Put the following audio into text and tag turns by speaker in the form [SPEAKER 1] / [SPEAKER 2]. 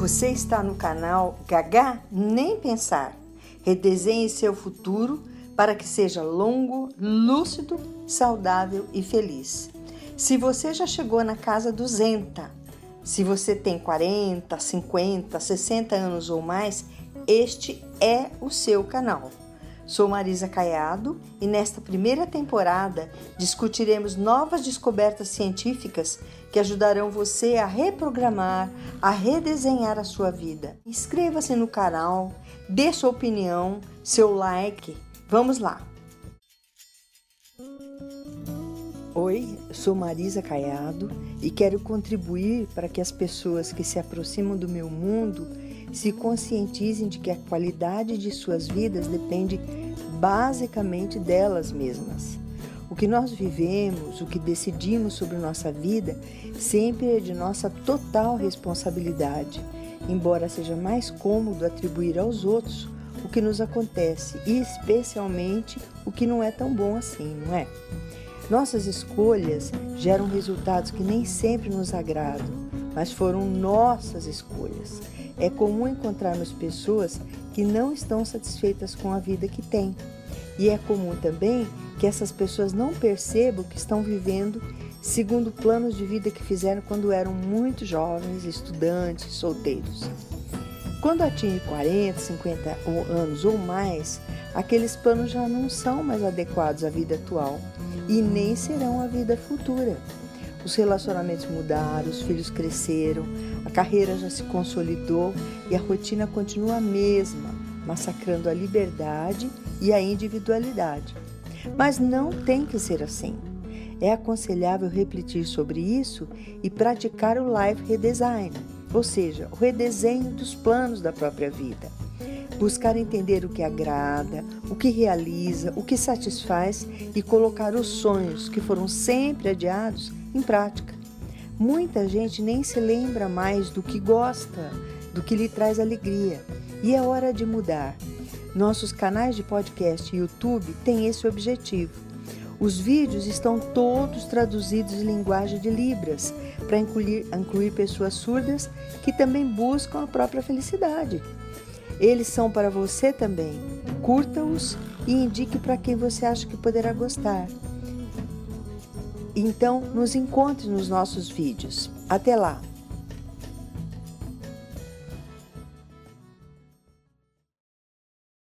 [SPEAKER 1] Você está no canal Gagá Nem Pensar. Redesenhe seu futuro para que seja longo, lúcido, saudável e feliz. Se você já chegou na casa 200, se você tem 40, 50, 60 anos ou mais, este é o seu canal. Sou Marisa Caiado e nesta primeira temporada discutiremos novas descobertas científicas que ajudarão você a reprogramar, a redesenhar a sua vida. Inscreva-se no canal, dê sua opinião, seu like. Vamos lá! Oi, sou Marisa Caiado e quero contribuir para que as pessoas que se aproximam do meu mundo se conscientizem de que a qualidade de suas vidas depende basicamente delas mesmas. O que nós vivemos, o que decidimos sobre nossa vida, sempre é de nossa total responsabilidade, embora seja mais cômodo atribuir aos outros o que nos acontece e especialmente o que não é tão bom assim, não é? Nossas escolhas geram resultados que nem sempre nos agradam, mas foram nossas escolhas. É comum encontrarmos pessoas que não estão satisfeitas com a vida que têm. E é comum também que essas pessoas não percebam que estão vivendo segundo planos de vida que fizeram quando eram muito jovens, estudantes, solteiros. Quando atinge 40, 50 anos ou mais, aqueles planos já não são mais adequados à vida atual e nem serão à vida futura. Os relacionamentos mudaram, os filhos cresceram, a carreira já se consolidou e a rotina continua a mesma, massacrando a liberdade e a individualidade. Mas não tem que ser assim. É aconselhável refletir sobre isso e praticar o life redesign, ou seja, o redesenho dos planos da própria vida. Buscar entender o que agrada, o que realiza, o que satisfaz e colocar os sonhos que foram sempre adiados em prática. Muita gente nem se lembra mais do que gosta, do que lhe traz alegria, e é hora de mudar. Nossos canais de podcast e YouTube têm esse objetivo. Os vídeos estão todos traduzidos em linguagem de Libras, para incluir, incluir pessoas surdas que também buscam a própria felicidade. Eles são para você também. Curta-os e indique para quem você acha que poderá gostar. Então, nos encontre nos nossos vídeos. Até lá!